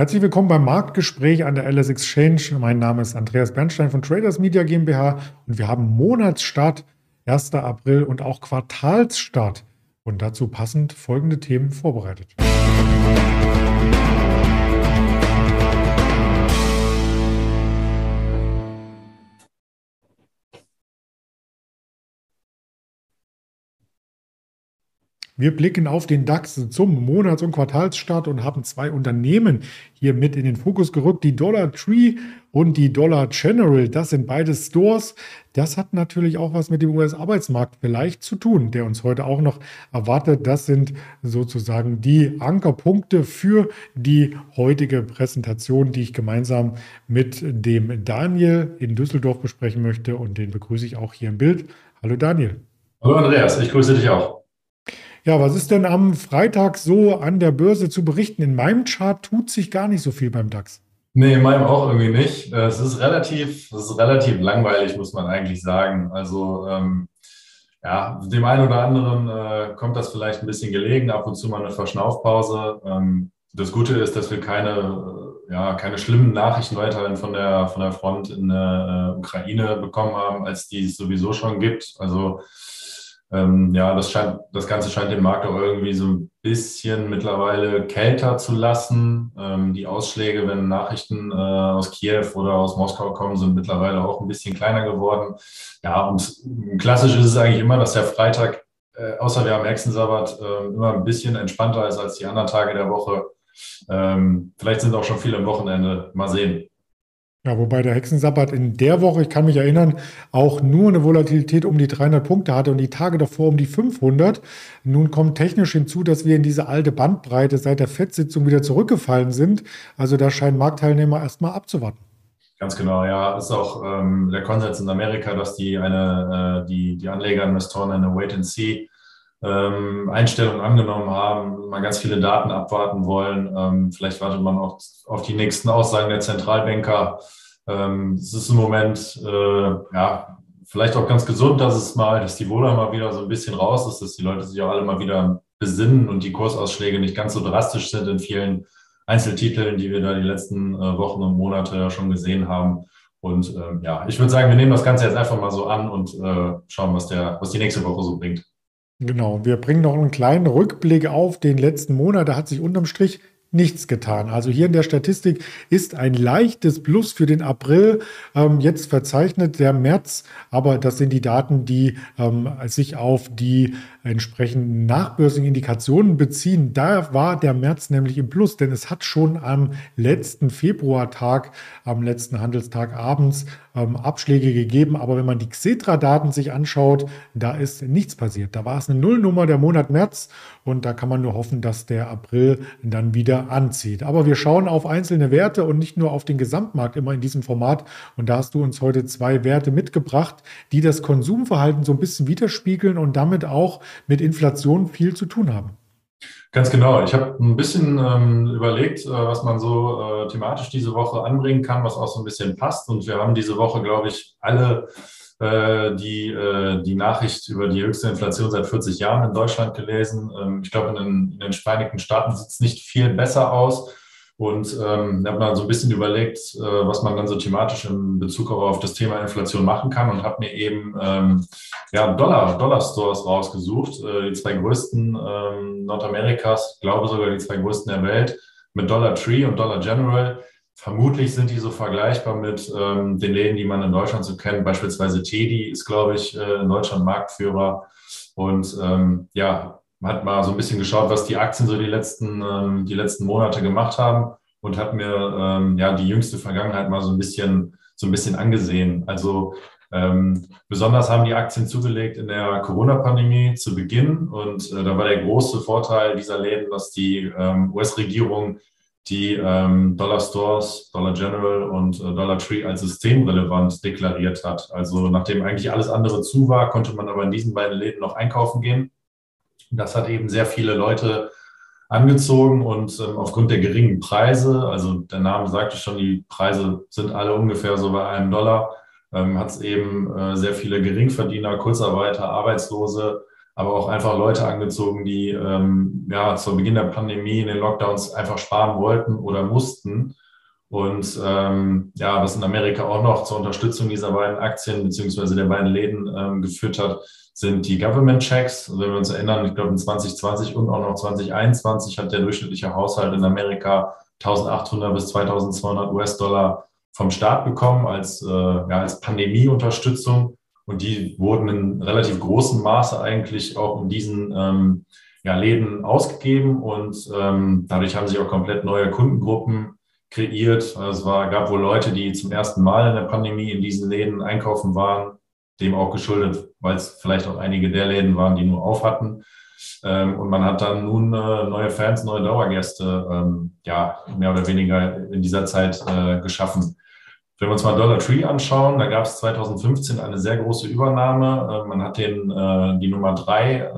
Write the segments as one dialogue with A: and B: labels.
A: Herzlich willkommen beim Marktgespräch an der LS Exchange. Mein Name ist Andreas Bernstein von Traders Media GmbH und wir haben Monatsstart 1. April und auch Quartalsstart und dazu passend folgende Themen vorbereitet. Wir blicken auf den DAX zum Monats- und Quartalsstart und haben zwei Unternehmen hier mit in den Fokus gerückt. Die Dollar Tree und die Dollar General. Das sind beide Stores. Das hat natürlich auch was mit dem US-Arbeitsmarkt vielleicht zu tun, der uns heute auch noch erwartet. Das sind sozusagen die Ankerpunkte für die heutige Präsentation, die ich gemeinsam mit dem Daniel in Düsseldorf besprechen möchte. Und den begrüße ich auch hier im Bild. Hallo Daniel.
B: Hallo Andreas, ich grüße dich auch.
A: Ja, was ist denn am Freitag so an der Börse zu berichten? In meinem Chart tut sich gar nicht so viel beim DAX.
B: Nee, in meinem auch irgendwie nicht. Äh, es ist relativ, es ist relativ langweilig, muss man eigentlich sagen. Also ähm, ja, dem einen oder anderen äh, kommt das vielleicht ein bisschen gelegen, ab und zu mal eine Verschnaufpause. Ähm, das Gute ist, dass wir keine, äh, ja, keine schlimmen Nachrichten weiterhin von der, von der Front in der äh, Ukraine bekommen haben, als die es sowieso schon gibt. Also ähm, ja, das, scheint, das Ganze scheint den Markt auch irgendwie so ein bisschen mittlerweile kälter zu lassen. Ähm, die Ausschläge, wenn Nachrichten äh, aus Kiew oder aus Moskau kommen, sind mittlerweile auch ein bisschen kleiner geworden. Ja, und klassisch ist es eigentlich immer, dass der Freitag, äh, außer wir haben Hexensabbat, äh, immer ein bisschen entspannter ist als die anderen Tage der Woche. Ähm, vielleicht sind auch schon viele am Wochenende. Mal sehen.
A: Ja, wobei der Hexensabbat in der Woche, ich kann mich erinnern, auch nur eine Volatilität um die 300 Punkte hatte und die Tage davor um die 500. Nun kommt technisch hinzu, dass wir in diese alte Bandbreite seit der FED-Sitzung wieder zurückgefallen sind. Also da scheinen Marktteilnehmer erstmal abzuwarten.
B: Ganz genau, ja. Ist auch ähm, der Konsens in Amerika, dass die eine, äh, die, die Anleger, Investoren eine Wait-and-See ähm, Einstellung angenommen haben, mal ganz viele Daten abwarten wollen. Ähm, vielleicht wartet man auch auf die nächsten Aussagen der Zentralbanker. Ähm, es ist im Moment äh, ja vielleicht auch ganz gesund, dass es mal, dass die Wohler mal wieder so ein bisschen raus ist, dass die Leute sich auch alle mal wieder besinnen und die Kursausschläge nicht ganz so drastisch sind in vielen Einzeltiteln, die wir da die letzten äh, Wochen und Monate ja schon gesehen haben. Und ähm, ja, ich würde sagen, wir nehmen das Ganze jetzt einfach mal so an und äh, schauen, was der, was die nächste Woche so bringt.
A: Genau, wir bringen noch einen kleinen Rückblick auf den letzten Monat. Da hat sich unterm Strich nichts getan. Also hier in der Statistik ist ein leichtes Plus für den April ähm, jetzt verzeichnet, der März, aber das sind die Daten, die ähm, sich auf die entsprechenden nachbörsigen Indikationen beziehen. Da war der März nämlich im Plus, denn es hat schon am letzten Februartag, am letzten Handelstag abends ähm, Abschläge gegeben. Aber wenn man die Xetra-Daten sich anschaut, da ist nichts passiert. Da war es eine Nullnummer der Monat März und da kann man nur hoffen, dass der April dann wieder anzieht. Aber wir schauen auf einzelne Werte und nicht nur auf den Gesamtmarkt immer in diesem Format. Und da hast du uns heute zwei Werte mitgebracht, die das Konsumverhalten so ein bisschen widerspiegeln und damit auch mit Inflation viel zu tun haben.
B: Ganz genau. Ich habe ein bisschen ähm, überlegt, äh, was man so äh, thematisch diese Woche anbringen kann, was auch so ein bisschen passt. Und wir haben diese Woche, glaube ich, alle äh, die, äh, die Nachricht über die höchste Inflation seit 40 Jahren in Deutschland gelesen. Ähm, ich glaube, in in den Vereinigten Staaten sieht es nicht viel besser aus. Und ähm, habe mal so ein bisschen überlegt, äh, was man dann so thematisch in Bezug auch auf das Thema Inflation machen kann und habe mir eben ähm, ja, Dollar, Dollar-Stores rausgesucht, äh, die zwei größten ähm, Nordamerikas, glaube sogar die zwei größten der Welt, mit Dollar Tree und Dollar General. Vermutlich sind die so vergleichbar mit ähm, den Läden, die man in Deutschland so kennt. Beispielsweise Teddy ist, glaube ich, äh, in Deutschland Marktführer. Und ähm, ja, hat mal so ein bisschen geschaut, was die Aktien so die letzten, ähm, die letzten Monate gemacht haben und hat mir ähm, ja die jüngste Vergangenheit mal so ein bisschen, so ein bisschen angesehen. Also ähm, besonders haben die Aktien zugelegt in der Corona-Pandemie zu Beginn und äh, da war der große Vorteil dieser Läden, dass die ähm, US-Regierung die ähm, Dollar Stores, Dollar General und äh, Dollar Tree als systemrelevant deklariert hat. Also nachdem eigentlich alles andere zu war, konnte man aber in diesen beiden Läden noch einkaufen gehen. Das hat eben sehr viele Leute angezogen und ähm, aufgrund der geringen Preise, also der Name sagte schon, die Preise sind alle ungefähr so bei einem Dollar, ähm, hat es eben äh, sehr viele Geringverdiener, Kurzarbeiter, Arbeitslose aber auch einfach Leute angezogen, die ähm, ja zu Beginn der Pandemie in den Lockdowns einfach sparen wollten oder mussten. Und ähm, ja, was in Amerika auch noch zur Unterstützung dieser beiden Aktien beziehungsweise der beiden Läden ähm, geführt hat, sind die Government Checks. Also wenn wir uns erinnern, ich glaube in 2020 und auch noch 2021 hat der durchschnittliche Haushalt in Amerika 1800 bis 2200 US-Dollar vom Staat bekommen als, äh, ja, als Pandemieunterstützung. Und die wurden in relativ großem Maße eigentlich auch in diesen ähm, ja, Läden ausgegeben. Und ähm, dadurch haben sich auch komplett neue Kundengruppen kreiert. Es war, gab wohl Leute, die zum ersten Mal in der Pandemie in diesen Läden einkaufen waren, dem auch geschuldet, weil es vielleicht auch einige der Läden waren, die nur auf hatten. Ähm, und man hat dann nun äh, neue Fans, neue Dauergäste, ähm, ja, mehr oder weniger in dieser Zeit äh, geschaffen. Wenn wir uns mal Dollar Tree anschauen, da gab es 2015 eine sehr große Übernahme. Äh, man hat den, äh, die Nummer drei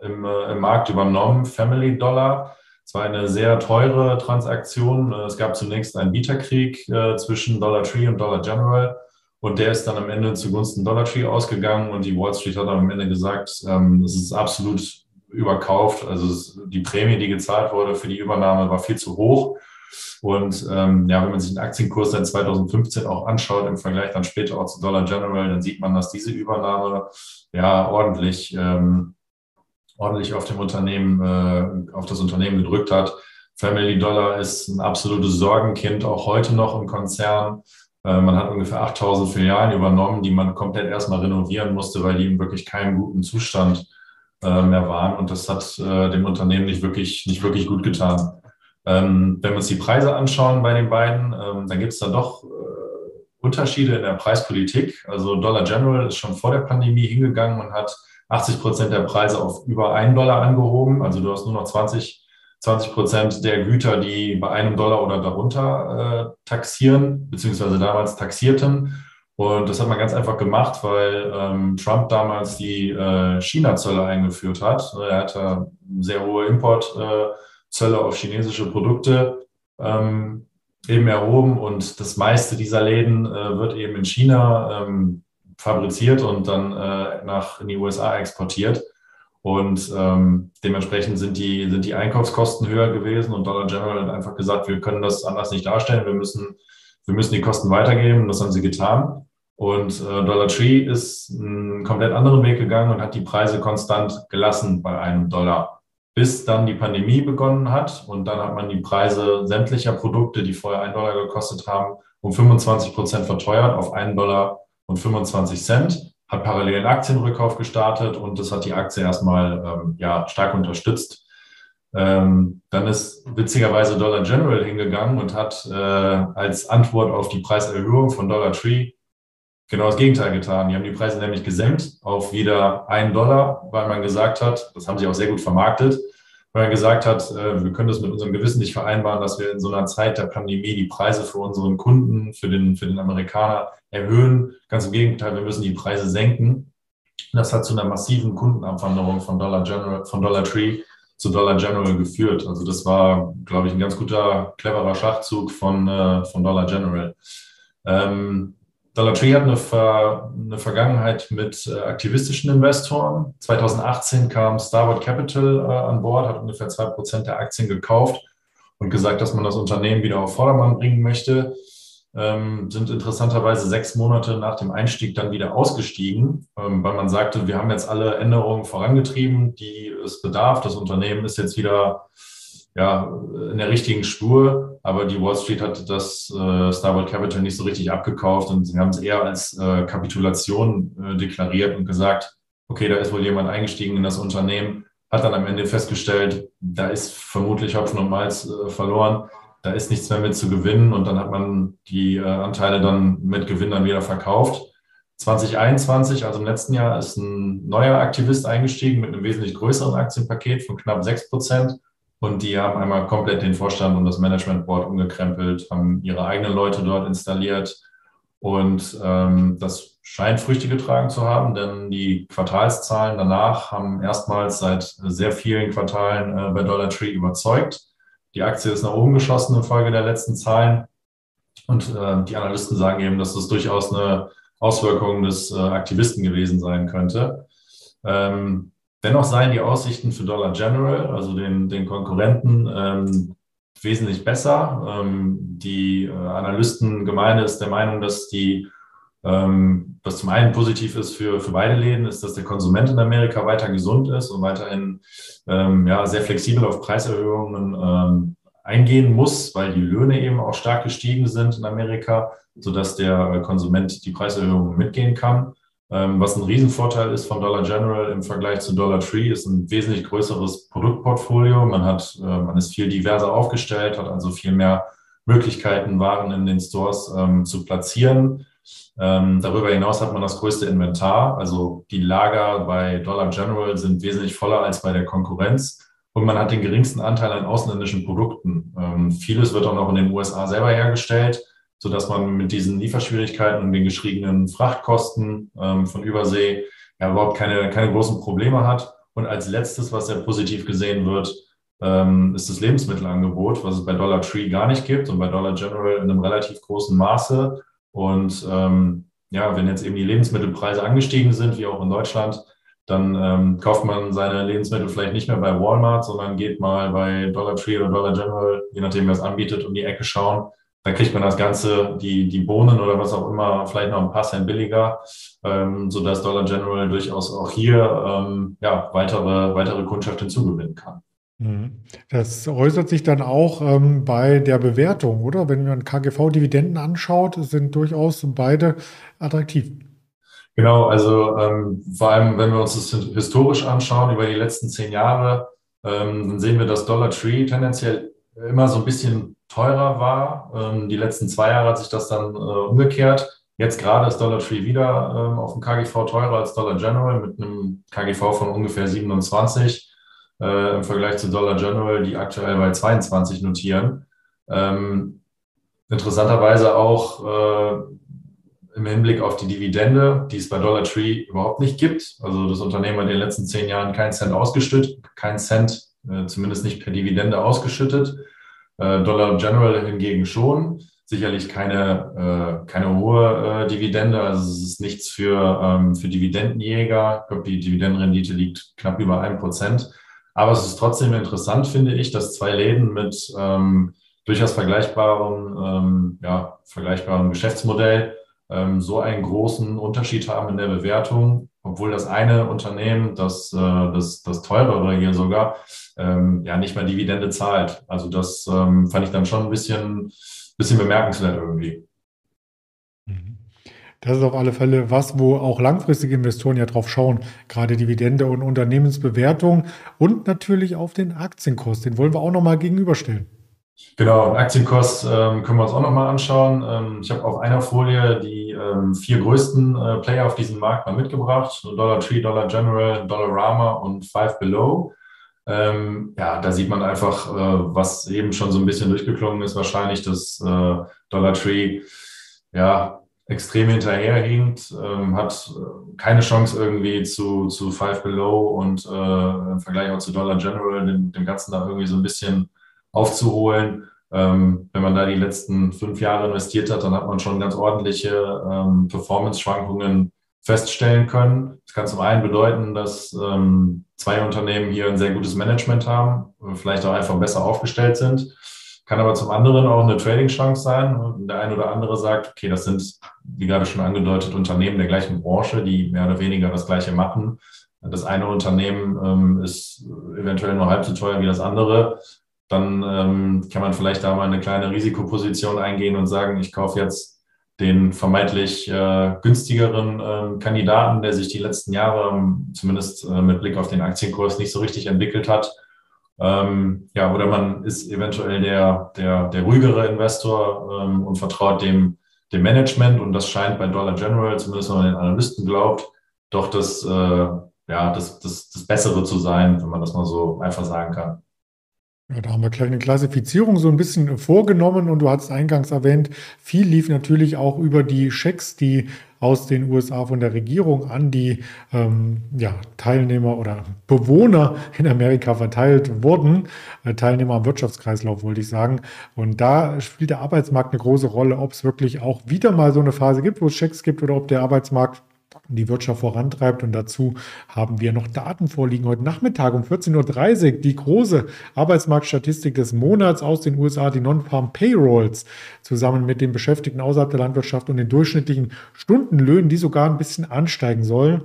B: im, im Markt übernommen, Family Dollar. Es war eine sehr teure Transaktion. Es gab zunächst einen Bieterkrieg zwischen Dollar Tree und Dollar General. Und der ist dann am Ende zugunsten Dollar Tree ausgegangen und die Wall Street hat am Ende gesagt, ähm, es ist absolut überkauft. Also die Prämie, die gezahlt wurde für die Übernahme, war viel zu hoch. Und ähm, ja, wenn man sich den Aktienkurs seit 2015 auch anschaut, im Vergleich dann später auch zu Dollar General, dann sieht man, dass diese Übernahme ja ordentlich, ähm, ordentlich auf dem Unternehmen, äh, auf das Unternehmen gedrückt hat. Family Dollar ist ein absolutes Sorgenkind, auch heute noch im Konzern. Äh, man hat ungefähr 8000 Filialen übernommen, die man komplett erstmal renovieren musste, weil die in wirklich keinem guten Zustand äh, mehr waren. Und das hat äh, dem Unternehmen nicht wirklich, nicht wirklich gut getan. Ähm, wenn wir uns die Preise anschauen bei den beiden, ähm, dann gibt es da doch äh, Unterschiede in der Preispolitik. Also Dollar General ist schon vor der Pandemie hingegangen und hat 80 Prozent der Preise auf über einen Dollar angehoben. Also du hast nur noch 20, 20 Prozent der Güter, die bei einem Dollar oder darunter äh, taxieren, beziehungsweise damals taxierten. Und das hat man ganz einfach gemacht, weil ähm, Trump damals die äh, China-Zölle eingeführt hat. Er hatte sehr hohe Import- äh, auf chinesische Produkte ähm, eben erhoben und das meiste dieser Läden äh, wird eben in China ähm, fabriziert und dann äh, nach in die USA exportiert. Und ähm, dementsprechend sind die, sind die Einkaufskosten höher gewesen und Dollar General hat einfach gesagt, wir können das anders nicht darstellen, wir müssen, wir müssen die Kosten weitergeben das haben sie getan. Und äh, Dollar Tree ist einen komplett anderen Weg gegangen und hat die Preise konstant gelassen bei einem Dollar bis dann die Pandemie begonnen hat. Und dann hat man die Preise sämtlicher Produkte, die vorher einen Dollar gekostet haben, um 25 Prozent verteuert auf einen Dollar und 25 Cent, hat parallel einen Aktienrückkauf gestartet und das hat die Aktie erstmal ähm, ja, stark unterstützt. Ähm, dann ist witzigerweise Dollar General hingegangen und hat äh, als Antwort auf die Preiserhöhung von Dollar Tree genau das Gegenteil getan. Die haben die Preise nämlich gesenkt auf wieder einen Dollar, weil man gesagt hat, das haben sie auch sehr gut vermarktet, weil man gesagt hat, äh, wir können das mit unserem Gewissen nicht vereinbaren, dass wir in so einer Zeit der Pandemie die Preise für unseren Kunden, für den, für den Amerikaner erhöhen. Ganz im Gegenteil, wir müssen die Preise senken. Das hat zu einer massiven Kundenabwanderung von Dollar General, von Dollar Tree zu Dollar General geführt. Also das war, glaube ich, ein ganz guter, cleverer Schachzug von, äh, von Dollar General. Ähm, Dollar Tree hat eine, Ver eine Vergangenheit mit äh, aktivistischen Investoren. 2018 kam Starboard Capital äh, an Bord, hat ungefähr zwei Prozent der Aktien gekauft und gesagt, dass man das Unternehmen wieder auf Vordermann bringen möchte. Ähm, sind interessanterweise sechs Monate nach dem Einstieg dann wieder ausgestiegen, ähm, weil man sagte, wir haben jetzt alle Änderungen vorangetrieben, die es bedarf. Das Unternehmen ist jetzt wieder ja, in der richtigen Spur, aber die Wall Street hat das äh, Starboard Capital nicht so richtig abgekauft und sie haben es eher als äh, Kapitulation äh, deklariert und gesagt, okay, da ist wohl jemand eingestiegen in das Unternehmen, hat dann am Ende festgestellt, da ist vermutlich Hopfen und Malz äh, verloren, da ist nichts mehr mit zu gewinnen und dann hat man die äh, Anteile dann mit Gewinn dann wieder verkauft. 2021, also im letzten Jahr, ist ein neuer Aktivist eingestiegen mit einem wesentlich größeren Aktienpaket von knapp 6 Prozent und die haben einmal komplett den Vorstand und das Management Board umgekrempelt, haben ihre eigenen Leute dort installiert. Und ähm, das scheint Früchte getragen zu haben, denn die Quartalszahlen danach haben erstmals seit sehr vielen Quartalen äh, bei Dollar Tree überzeugt. Die Aktie ist nach oben geschossen infolge der letzten Zahlen. Und äh, die Analysten sagen eben, dass das durchaus eine Auswirkung des äh, Aktivisten gewesen sein könnte. Ähm, dennoch seien die Aussichten für Dollar General, also den, den Konkurrenten, ähm, wesentlich besser. Ähm, die äh, Analystengemeinde ist der Meinung, dass die ähm, was zum einen positiv ist für, für beide Läden, ist, dass der Konsument in Amerika weiter gesund ist und weiterhin ähm, ja, sehr flexibel auf Preiserhöhungen ähm, eingehen muss, weil die Löhne eben auch stark gestiegen sind in Amerika, sodass der Konsument die Preiserhöhungen mitgehen kann. Ähm, was ein Riesenvorteil ist von Dollar General im Vergleich zu Dollar Tree, ist ein wesentlich größeres Produktportfolio. Man hat, äh, man ist viel diverser aufgestellt, hat also viel mehr Möglichkeiten, Waren in den Stores ähm, zu platzieren. Ähm, darüber hinaus hat man das größte Inventar. Also die Lager bei Dollar General sind wesentlich voller als bei der Konkurrenz. Und man hat den geringsten Anteil an ausländischen Produkten. Ähm, vieles wird auch noch in den USA selber hergestellt, sodass man mit diesen Lieferschwierigkeiten und den geschriebenen Frachtkosten ähm, von Übersee ja überhaupt keine, keine großen Probleme hat. Und als letztes, was sehr positiv gesehen wird, ähm, ist das Lebensmittelangebot, was es bei Dollar Tree gar nicht gibt und bei Dollar General in einem relativ großen Maße. Und ähm, ja, wenn jetzt eben die Lebensmittelpreise angestiegen sind, wie auch in Deutschland, dann ähm, kauft man seine Lebensmittel vielleicht nicht mehr bei Walmart, sondern geht mal bei Dollar Tree oder Dollar General, je nachdem, wer es anbietet, um die Ecke schauen. Da kriegt man das Ganze, die, die Bohnen oder was auch immer, vielleicht noch ein paar Cent billiger, ähm, sodass Dollar General durchaus auch hier ähm, ja, weitere, weitere Kundschaft hinzugewinnen kann.
A: Mhm. Das äußert sich dann auch ähm, bei der Bewertung, oder? Wenn man KGV-Dividenden anschaut, sind durchaus beide attraktiv.
B: Genau, also ähm, vor allem, wenn wir uns das historisch anschauen, über die letzten zehn Jahre, ähm, dann sehen wir, dass Dollar Tree tendenziell immer so ein bisschen teurer war. Ähm, die letzten zwei Jahre hat sich das dann äh, umgekehrt. Jetzt gerade ist Dollar Tree wieder ähm, auf dem KGV teurer als Dollar General mit einem KGV von ungefähr 27 äh, im Vergleich zu Dollar General, die aktuell bei 22 notieren. Ähm, interessanterweise auch äh, im Hinblick auf die Dividende, die es bei Dollar Tree überhaupt nicht gibt. Also das Unternehmen hat in den letzten zehn Jahren keinen Cent ausgeschüttet, keinen Cent, zumindest nicht per Dividende ausgeschüttet. Äh, Dollar General hingegen schon. Sicherlich keine, äh, keine hohe äh, Dividende, also es ist nichts für, ähm, für Dividendenjäger. Ich glaube, die Dividendenrendite liegt knapp über ein Prozent. Aber es ist trotzdem interessant, finde ich, dass zwei Läden mit ähm, durchaus vergleichbarem, ähm, ja, vergleichbarem Geschäftsmodell ähm, so einen großen Unterschied haben in der Bewertung, obwohl das eine Unternehmen, das, äh, das, das teurere hier sogar, ähm, ja nicht mal Dividende zahlt. Also das ähm, fand ich dann schon ein bisschen, bisschen bemerkenswert irgendwie.
A: Mhm. Das ist auf alle Fälle was, wo auch langfristige Investoren ja drauf schauen. Gerade Dividende und Unternehmensbewertung und natürlich auf den Aktienkurs. Den wollen wir auch nochmal gegenüberstellen.
B: Genau, Aktienkurs ähm, können wir uns auch nochmal anschauen. Ähm, ich habe auf einer Folie die ähm, vier größten äh, Player auf diesem Markt mal mitgebracht. Dollar Tree, Dollar General, Dollarama und Five Below. Ähm, ja, da sieht man einfach, äh, was eben schon so ein bisschen durchgeklungen ist, wahrscheinlich, dass äh, Dollar Tree ja extrem hinterherhinkt, ähm, hat äh, keine Chance irgendwie zu, zu Five Below und äh, im Vergleich auch zu Dollar General dem, dem Ganzen da irgendwie so ein bisschen aufzuholen. Ähm, wenn man da die letzten fünf Jahre investiert hat, dann hat man schon ganz ordentliche ähm, Performance-Schwankungen feststellen können. Das kann zum einen bedeuten, dass ähm, zwei Unternehmen hier ein sehr gutes Management haben, vielleicht auch einfach besser aufgestellt sind. Kann aber zum anderen auch eine Trading-Chance sein. Der eine oder andere sagt, okay, das sind, wie gerade schon angedeutet, Unternehmen der gleichen Branche, die mehr oder weniger das Gleiche machen. Das eine Unternehmen ähm, ist eventuell nur halb so teuer wie das andere dann ähm, kann man vielleicht da mal eine kleine Risikoposition eingehen und sagen, ich kaufe jetzt den vermeintlich äh, günstigeren äh, Kandidaten, der sich die letzten Jahre ähm, zumindest äh, mit Blick auf den Aktienkurs nicht so richtig entwickelt hat. Ähm, ja, oder man ist eventuell der, der, der ruhigere Investor ähm, und vertraut dem, dem Management und das scheint bei Dollar General, zumindest wenn man den Analysten glaubt, doch das, äh, ja, das, das, das Bessere zu sein, wenn man das mal so einfach sagen kann.
A: Ja, da haben wir gleich eine Klassifizierung so ein bisschen vorgenommen und du hast eingangs erwähnt, viel lief natürlich auch über die Schecks, die aus den USA von der Regierung an die ähm, ja, Teilnehmer oder Bewohner in Amerika verteilt wurden. Äh, Teilnehmer am Wirtschaftskreislauf, wollte ich sagen. Und da spielt der Arbeitsmarkt eine große Rolle, ob es wirklich auch wieder mal so eine Phase gibt, wo es Schecks gibt oder ob der Arbeitsmarkt die Wirtschaft vorantreibt. Und dazu haben wir noch Daten vorliegen heute Nachmittag um 14.30 Uhr. Die große Arbeitsmarktstatistik des Monats aus den USA, die Non-Farm Payrolls, zusammen mit den Beschäftigten außerhalb der Landwirtschaft und den durchschnittlichen Stundenlöhnen, die sogar ein bisschen ansteigen sollen.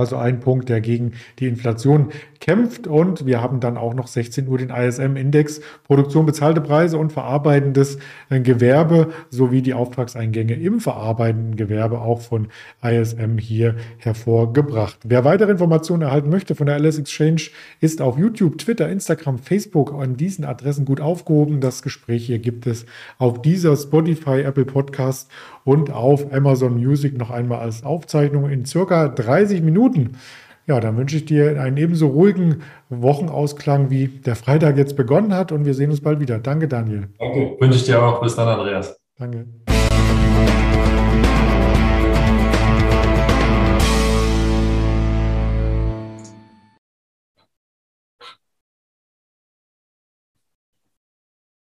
A: Also ein Punkt, der gegen die Inflation kämpft. Und wir haben dann auch noch 16 Uhr den ISM-Index, Produktion, bezahlte Preise und verarbeitendes äh, Gewerbe sowie die Auftragseingänge im verarbeitenden Gewerbe auch von ISM hier hervorgebracht. Wer weitere Informationen erhalten möchte von der LS Exchange, ist auf YouTube, Twitter, Instagram, Facebook an diesen Adressen gut aufgehoben. Das Gespräch hier gibt es auf dieser Spotify, Apple Podcast und auf Amazon Music noch einmal als Aufzeichnung in circa 30 Minuten. Ja, dann wünsche ich dir einen ebenso ruhigen Wochenausklang, wie der Freitag jetzt begonnen hat und wir sehen uns bald wieder. Danke, Daniel.
B: Danke, wünsche ich dir auch. Bis dann, Andreas.
A: Danke.